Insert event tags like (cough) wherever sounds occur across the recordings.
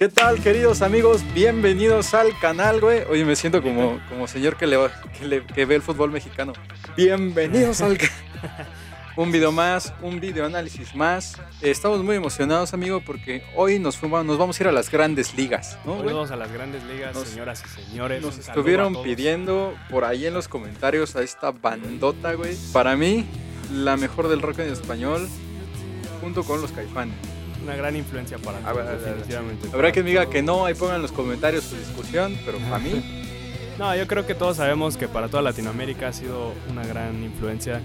¿Qué tal, queridos amigos? Bienvenidos al canal, güey. Oye, me siento como, (laughs) como señor que, le, que, le- que ve el fútbol mexicano. Bienvenidos al canal. (laughs) Un video más, un video análisis más. Eh, Estamos muy emocionados, amigo, porque hoy nos, fuimos, nos vamos a ir a las grandes ligas, ¿no, güey? Saludos a las grandes ligas, Nos- señoras y señores. Nos estuvieron pidiendo por ahí en los comentarios a esta bandota, güey. Para mí, la mejor del rock en español, junto con los caifanes. Una gran influencia para ver. definitivamente. Habrá quien diga que no, ahí pongan en los comentarios su discusión, pero para mí, (laughs) No, yo creo que todos sabemos que para toda Latinoamérica ha sido una gran influencia.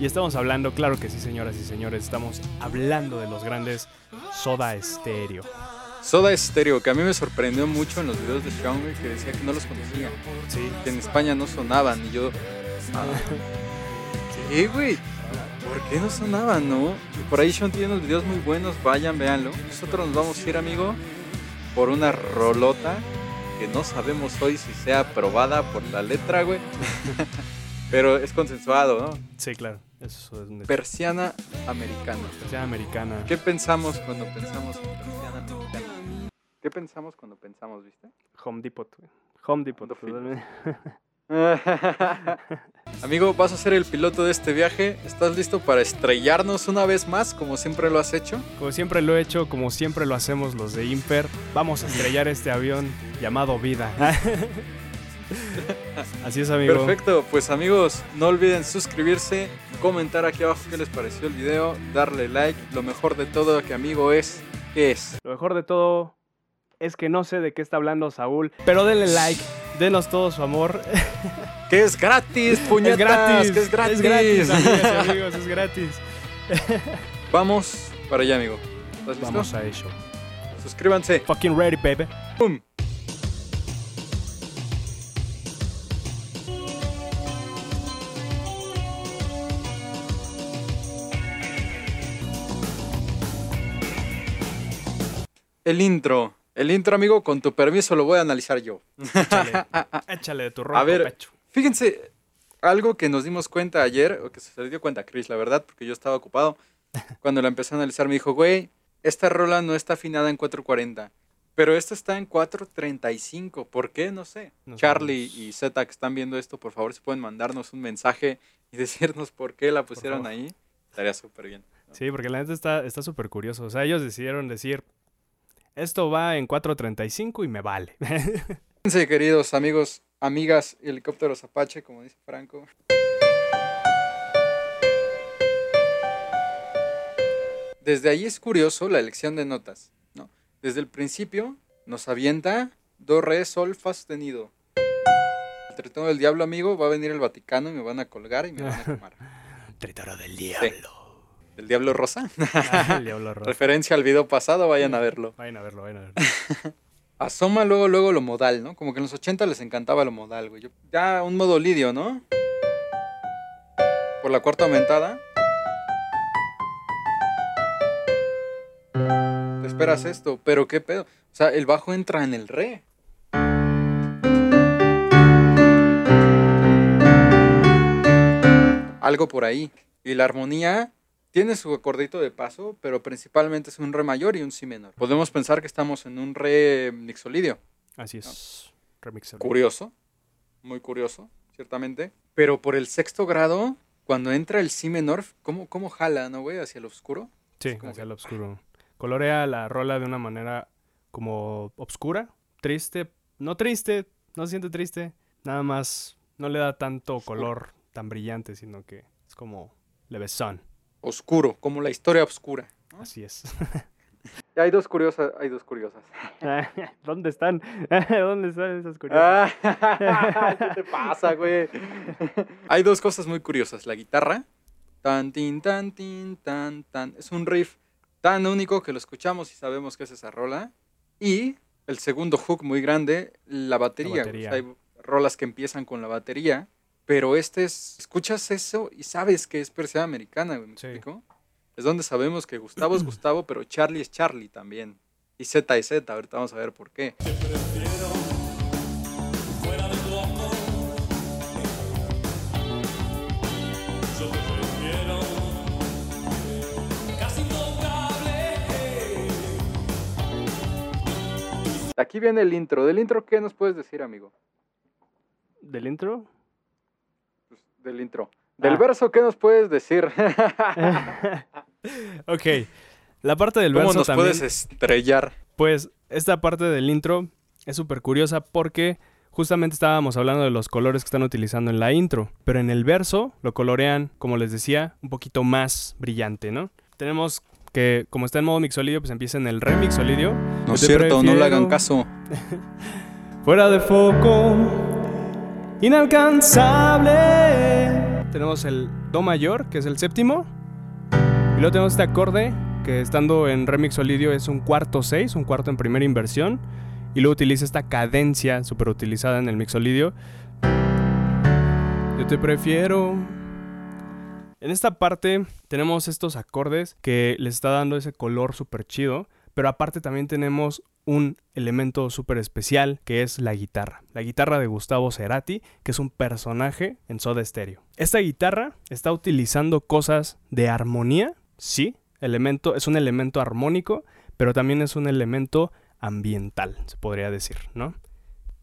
Y estamos hablando, claro que sí, señoras y señores, estamos hablando de los grandes Soda Stereo. Soda Stereo, que a mí me sorprendió mucho en los videos de güey, que decía que no los conocía, Sí. que en España no sonaban, y yo, (laughs) ah, ¿qué, güey? ¿Por qué no sonaban, no? Por ahí Sean tiene unos videos muy buenos, vayan, véanlo. Nosotros nos vamos a ir, amigo, por una rolota que no sabemos hoy si sea aprobada por la letra, güey. (laughs) Pero es consensuado, ¿no? Sí, claro. Eso es una Persiana americana. especial americana. ¿Qué pensamos cuando pensamos en persiana americana? ¿Qué pensamos cuando pensamos, viste? Home Depot. güey. Home Depot. (laughs) Amigo, vas a ser el piloto de este viaje. ¿Estás listo para estrellarnos una vez más, como siempre lo has hecho? Como siempre lo he hecho, como siempre lo hacemos los de Imper, vamos a estrellar este avión llamado Vida. (laughs) Así es, amigo. Perfecto, pues amigos, no olviden suscribirse, comentar aquí abajo qué les pareció el video, darle like. Lo mejor de todo que amigo es, ¿qué es? Lo mejor de todo es que no sé de qué está hablando Saúl, pero denle like, denos todo su amor. Que es gratis, puñetas, es gratis, que es gratis. Es gratis, amigas y amigos, es gratis. (laughs) Vamos para allá, amigo. ¿Estás listo? Vamos a ello. Suscríbanse. Fucking ready, baby. ¡Pum! El intro. El intro, amigo, con tu permiso lo voy a analizar yo. Échale, (laughs) échale de tu ronco A ver. pecho. Fíjense, algo que nos dimos cuenta ayer, o que se dio cuenta Chris, la verdad, porque yo estaba ocupado. (laughs) Cuando la empecé a analizar, me dijo, güey, esta rola no está afinada en 440, pero esta está en 435. ¿Por qué? No sé. No Charlie sabemos. y Z que están viendo esto, por favor, si pueden mandarnos un mensaje y (laughs) decirnos por qué la pusieron ahí. Estaría súper bien. Sí, porque la neta está está súper curioso. O sea, ellos decidieron decir, esto va en 4.35 y me vale. (laughs) Fíjense, queridos amigos, amigas helicópteros Apache, como dice Franco. Desde ahí es curioso la elección de notas, ¿no? Desde el principio nos avienta do, re, sol, fa sostenido. El tritón del diablo, amigo, va a venir el Vaticano y me van a colgar y me van a (laughs) quemar. Tritoro del diablo. ¿El diablo rosa? (laughs) El diablo rojo. Referencia al video pasado, vayan a verlo. Vayan a verlo, vayan a verlo. (laughs) Asoma luego, luego lo modal, ¿no? Como que en los 80 les encantaba lo modal, güey. Yo- ya un modo lidio, ¿no? Por la cuarta aumentada. Te esperas esto, pero qué pedo. O sea, el bajo entra en el re. Algo por ahí. Y la armonía tiene su acordito de paso, pero principalmente es un re mayor y un si menor. Podemos pensar que estamos en un re mixolidio. Así es. Remix. Curioso, muy curioso, ciertamente. Pero por el sexto grado, cuando entra el si menor, ¿cómo, cómo jala, no, güey? Hacia el oscuro. Sí, como hacia que- el oscuro. Colorea la rola de una manera como obscura, triste. No triste, no se siente triste. Nada más no le da tanto color tan brillante, sino que es como levesón. Oscuro, como la historia oscura. ¿no? Así es. (laughs) Hay dos curiosas, hay dos curiosas. (laughs) ¿Dónde están? (laughs) ¿Dónde están esas curiosas? Ah, ¿Qué te pasa, güey? Hay dos cosas muy curiosas. La guitarra, tan, tin, tan, tin, tan, tan. Es un riff tan único que lo escuchamos y sabemos que es esa rola. Y el segundo hook muy grande, la batería. güey. batería. O sea, hay rolas que empiezan con la batería, pero este es, escuchas eso y sabes que es persiana americana, güey, ¿me Sí. explico? Es donde sabemos que Gustavo es Gustavo, pero Charlie es Charlie también. Y Z es Z, ahorita vamos a ver por qué. Aquí viene el intro. ¿Del intro qué nos puedes decir, amigo? ¿Del intro? Del intro. Del Ah. verso, ¿qué nos puedes decir? (laughs) ok. La parte del ¿Cómo verso nos también. puedes estrellar? Pues esta parte del intro es súper curiosa porque justamente estábamos hablando de los colores que están utilizando en la intro, pero en el verso lo colorean, como les decía, un poquito más brillante, ¿no? Tenemos que, como está en modo mixolidio, pues empieza en el re mixolidio. No es cierto, no le hagan caso. (laughs) Fuera de foco, inalcanzable. Tenemos el Do mayor, que es el séptimo. Y luego tenemos este acorde, que estando en remix solidio es un cuarto 6, un cuarto en primera inversión. Y luego utiliza esta cadencia súper utilizada en el mixolidio. Yo te prefiero. En esta parte tenemos estos acordes que les está dando ese color súper chido. Pero aparte también tenemos un elemento súper especial que es la guitarra. La guitarra de Gustavo Cerati, que es un personaje en Soda Stereo. Esta guitarra está utilizando cosas de armonía, sí, elemento, es un elemento armónico, pero también es un elemento ambiental, se podría decir, ¿no?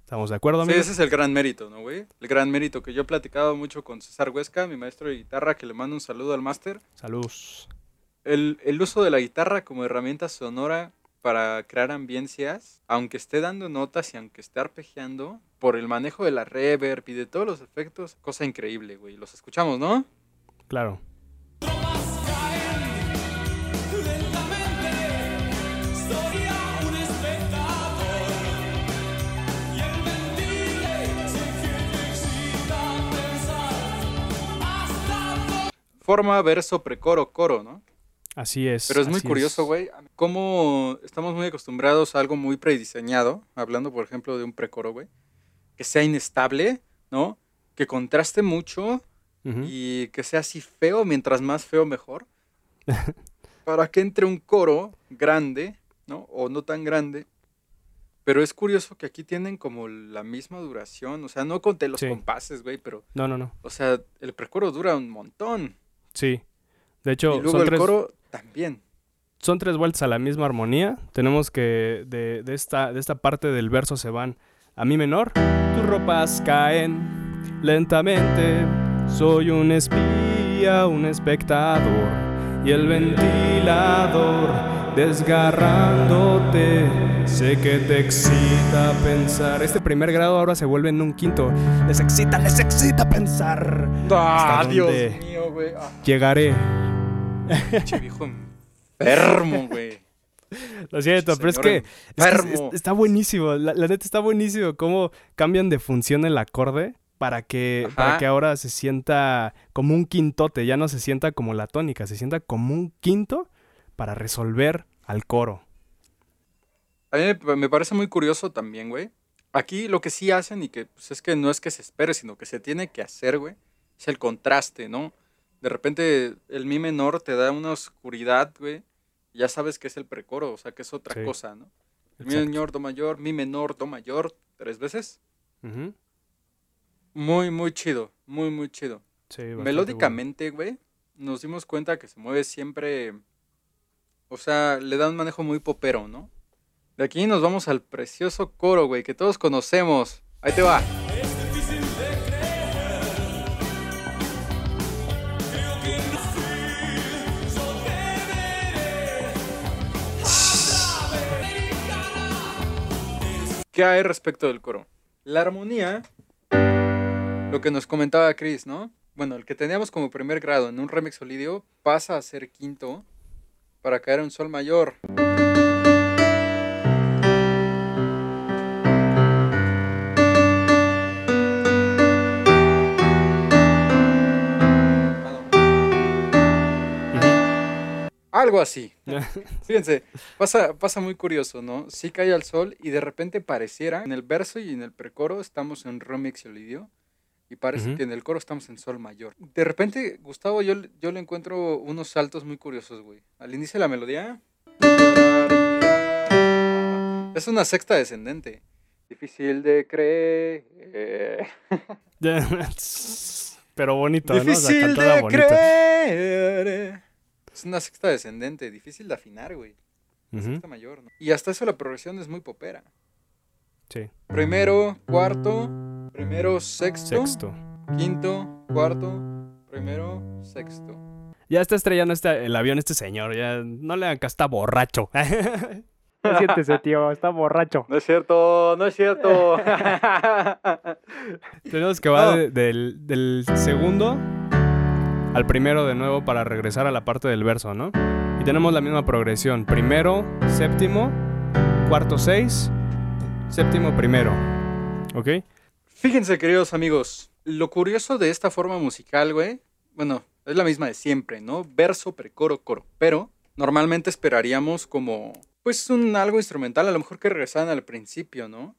¿Estamos de acuerdo, Sí, amigos? ese es el gran mérito, ¿no, güey? El gran mérito que yo he platicado mucho con César Huesca, mi maestro de guitarra, que le mando un saludo al máster. Saludos. El, el uso de la guitarra como herramienta sonora para crear ambiencias, aunque esté dando notas y aunque esté arpegiando, por el manejo de la reverb y de todos los efectos, cosa increíble, güey. Los escuchamos, ¿no? Claro. Forma, verso, precoro, coro, ¿no? Así es. Pero es muy curioso, güey, cómo estamos muy acostumbrados a algo muy prediseñado, hablando, por ejemplo, de un precoro, güey, que sea inestable, ¿no? Que contraste mucho y que sea así feo, mientras más feo mejor, (laughs) para que entre un coro grande, ¿no? O no tan grande. Pero es curioso que aquí tienen como la misma duración, o sea, no conté los Sí. compases, güey, pero, No, no, no. o sea, el precoro dura un montón. Sí. De hecho, y luego son el tres, coro también. son tres vueltas a la misma armonía. Tenemos que de, de esta, de esta parte del verso se van a mi menor. Tus ropas caen lentamente. Soy un espía, un espectador. Y el ventilador desgarrándote. Sé que te excita pensar. Este primer grado ahora se vuelve en un quinto. Les excita, les excita pensar. ¡Ah, ¿Hasta Dios dónde? mío, güey! Ah, Llegaré. (laughs) viejo enfermo, güey. Lo siento, pero es que, es que es- enfermo. es- está buenísimo. La, la neta está buenísimo cómo cambian de función el acorde para que, Ajá. para que ahora se sienta como un quintote. Ya no se sienta como la tónica, se sienta como un quinto para resolver al coro. A mí me- me parece muy curioso también, güey. Aquí lo que sí hacen y que pues, es que no es que se espere, sino que se tiene que hacer, güey, es el contraste, ¿no? De repente el mi menor te da una oscuridad, güey, y ya sabes que es el precoro, o sea, que es otra Sí. cosa, ¿no? El mi menor, do mayor, mi menor, do mayor, tres veces. Muy, muy chido, muy, muy chido. Sí, Melódicamente, güey, nos dimos cuenta que se mueve siempre. O sea, le da un manejo muy popero, ¿no? De aquí nos vamos al precioso coro, güey, que todos conocemos. Ahí te va. ¿Qué hay respecto del coro? La armonía lo que nos comentaba Chris, ¿no? Bueno, el que teníamos como primer grado en un remix solidio pasa a ser quinto para caer en sol mayor. Algo así. (laughs) Fíjense, pasa, pasa muy curioso, ¿no? Sí cae al sol y de repente pareciera, en el verso y en el precoro estamos en remix solidio y parece que en el coro estamos en sol mayor. De repente, Gustavo, yo, le- yo le encuentro unos saltos muy curiosos, güey. Al inicio de la melodía... Es una sexta descendente. Difícil de creer. (laughs) Pero bonito, ¿no? Difícil cantada de bonito. creer. Es una sexta descendente, difícil de afinar, güey. Ujú. Sexta mayor, ¿no? Y hasta eso la progresión es muy popera. Sí. Primero, cuarto, primero, sexto, Sexto. quinto, cuarto, primero, sexto. Ya está estrellando este, el avión este señor. Ya no le hagan caso, está borracho. (laughs) Siéntese, tío, está borracho. No es cierto, no es cierto. (laughs) Tenemos que va No. de- del, del segundo al primero de nuevo para regresar a la parte del verso, ¿no? Y tenemos la misma progresión. Primero, séptimo, cuarto, seis, séptimo, primero. ¿Ok? Fíjense, queridos amigos, lo curioso de esta forma musical, güey, bueno, es la misma de siempre, ¿no? Verso, precoro, coro. Pero normalmente esperaríamos como, pues, un algo instrumental, a lo mejor que regresaran al principio, ¿no?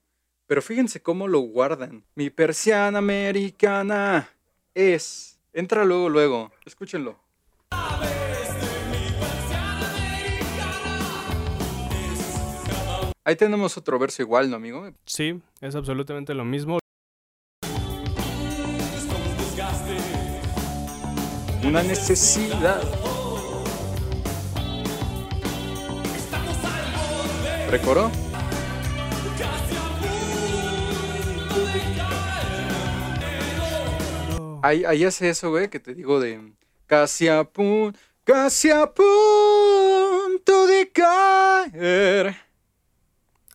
Pero fíjense cómo lo guardan. Mi persiana americana es. Entra luego, luego. Escúchenlo. Ahí tenemos otro verso igual, ¿no, amigo? Sí, es absolutamente lo mismo. Una necesidad. Ahí, ahí hace eso, güey, que te digo de casi a punto, casi a punto de caer.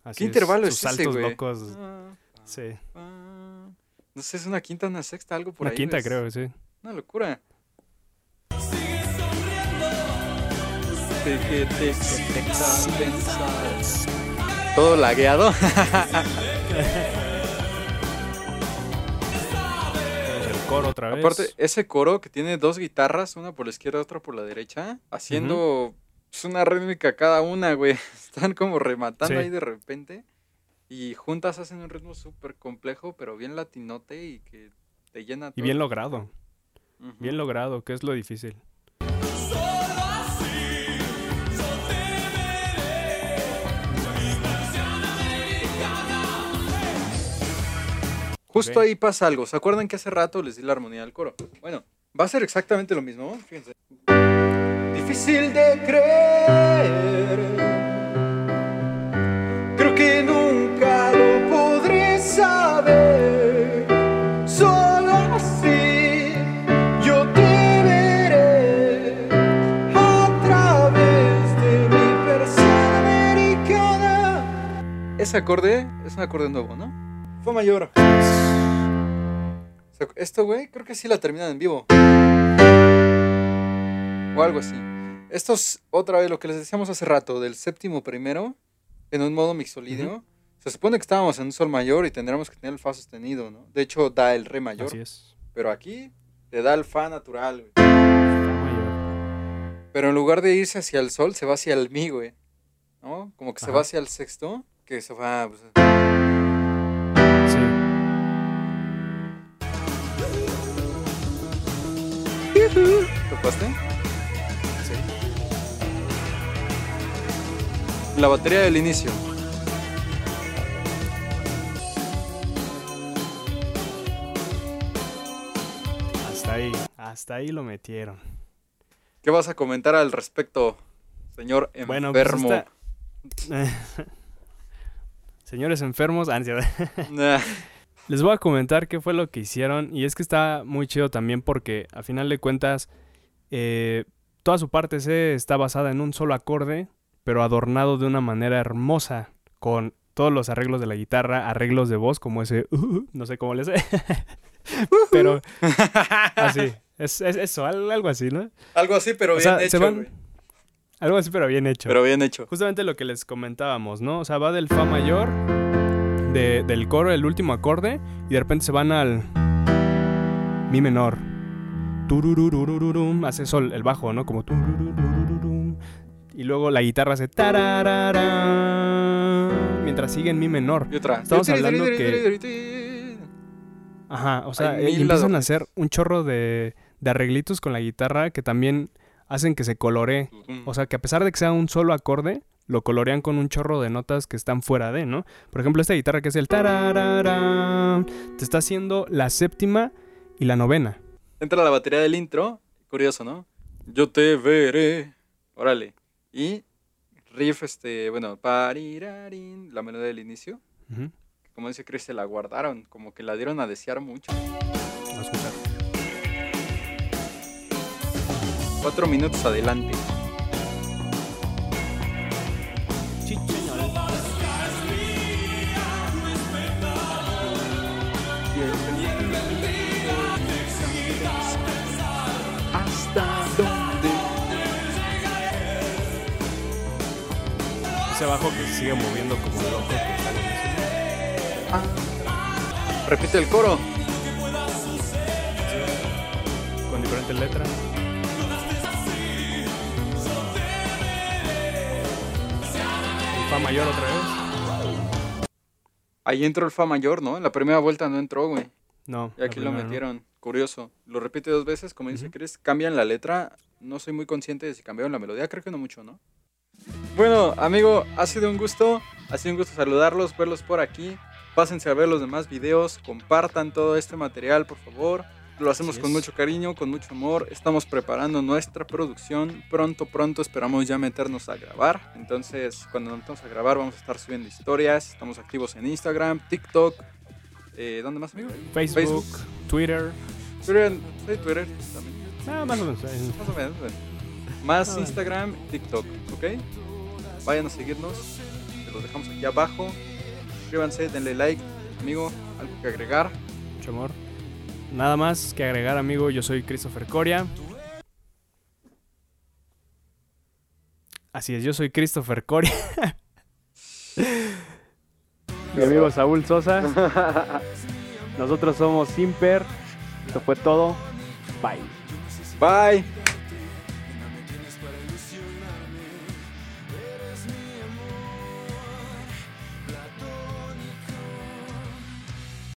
Así ¿Qué intervalo sus es ese, saltos güey? locos. Sí. Ah, No sé, es una quinta, una sexta, algo por Una ahí. quinta, güey, es creo, sí. Una locura. Todo lagueado. (laughs) coro otra vez. Aparte, ese coro que tiene dos guitarras, una por la izquierda, otra por la derecha, haciendo pues, una rítmica cada una, güey. (laughs) Están como rematando Sí. ahí de repente. Y juntas hacen un ritmo súper complejo, pero bien latinote y que te llena todo. Y bien logrado. Bien logrado, que es lo difícil. Justo Ok. ahí pasa algo. ¿Se acuerdan que hace rato les di la armonía del coro? Bueno, va a ser exactamente lo mismo. Fíjense. Difícil de creer. Creo que nunca lo podré saber. Solo así yo te veré a través de mi americana. Ese acorde es un acorde nuevo, ¿no? Fue mayor. O sea, Esto, güey, creo que sí la terminan en vivo. O algo así. Esto es otra vez lo que les decíamos hace rato, del séptimo primero, en un modo mixolidio. Se supone que estábamos en un sol mayor y tendríamos que tener el fa sostenido, ¿no? De hecho, da el re mayor. Así es. Pero aquí te da el fa natural, güey. Fa mayor. Pero en lugar de irse hacia el sol, se va hacia el mi, güey. ¿No? Como que se va hacia el sexto, que se va... pues, ¿Topaste? Sí. La batería del inicio. Hasta ahí. Hasta ahí lo metieron. ¿Qué vas a comentar al respecto, señor Bueno, pues enfermo? esta- (laughs) Señores enfermos, ah, (laughs) Les voy a comentar qué fue lo que hicieron. Y es que está muy chido también porque a final de cuentas eh, toda su parte C está basada en un solo acorde, pero adornado de una manera hermosa, con todos los arreglos de la guitarra, arreglos de voz, como ese, "Uh", no sé cómo le sé, (laughs) pero así, es, es eso, al- algo así, ¿no? Algo así, pero O bien sea, se hecho, van-. Algo así, pero bien hecho. Pero bien hecho. Justamente lo que les comentábamos, ¿no? O sea, va del Fa mayor, de- del coro, el último acorde, y de repente se van al Mi menor. Hace sol, el bajo, ¿no? Como. Y luego la guitarra hace tararara, mientras sigue en Mi menor. Y otra. Estamos hablando que- Ajá, o sea, Hay eh, y empiezan a hacer un chorro de, de arreglitos con la guitarra que también hacen que se coloree. O sea, que a pesar de que sea un solo acorde, lo colorean con un chorro de notas que están fuera de, ¿no? Por ejemplo, esta guitarra que es el tararara, te está haciendo la séptima y la novena. Entra la batería del intro. Curioso, ¿no? Yo te veré. Órale. Y riff, este, bueno, parirarin, la melodía del inicio. Ujú. como dice Chris, se la guardaron, como que la dieron a desear mucho. Vamos a escuchar. Cuatro minutos adelante. Ese bajo que se sigue moviendo como loco. que sale en Ah. Repite el coro. Con diferentes letras. El Fa mayor otra vez. Ahí entró el Fa mayor, ¿no? En la primera vuelta no entró, güey. No. Y aquí lo no. metieron. Curioso. Lo repite dos veces, como dice Ujú. Chris. Cambian la letra. No soy muy consciente de si cambiaron la melodía. Creo que no mucho, ¿no? Bueno, amigo, ha sido un gusto. Ha sido un gusto saludarlos, verlos por aquí. Pásense a ver los demás videos. Compartan todo este material, por favor. Lo hacemos con mucho cariño, con mucho amor. Estamos preparando nuestra producción. Pronto, pronto esperamos ya meternos a grabar. Entonces, cuando nos metamos a grabar, vamos a estar subiendo historias. Estamos activos en Instagram, TikTok. Eh, ¿Dónde más, amigo? Facebook, Twitter. Twitter, sí, Twitter también. Ah, más o menos. Más o menos. Más Ah. Instagram, TikTok, ¿ok? Vayan a seguirnos. Se los dejamos aquí abajo. Suscríbanse, denle like. Amigo, algo que agregar. Mucho amor. Nada más que agregar, amigo. Yo soy Christopher Coria. Así es, yo soy Christopher Coria. Mi amigo (laughs) Saúl Sosa. (laughs) Nosotros somos Simper. Esto fue todo. Bye. Bye.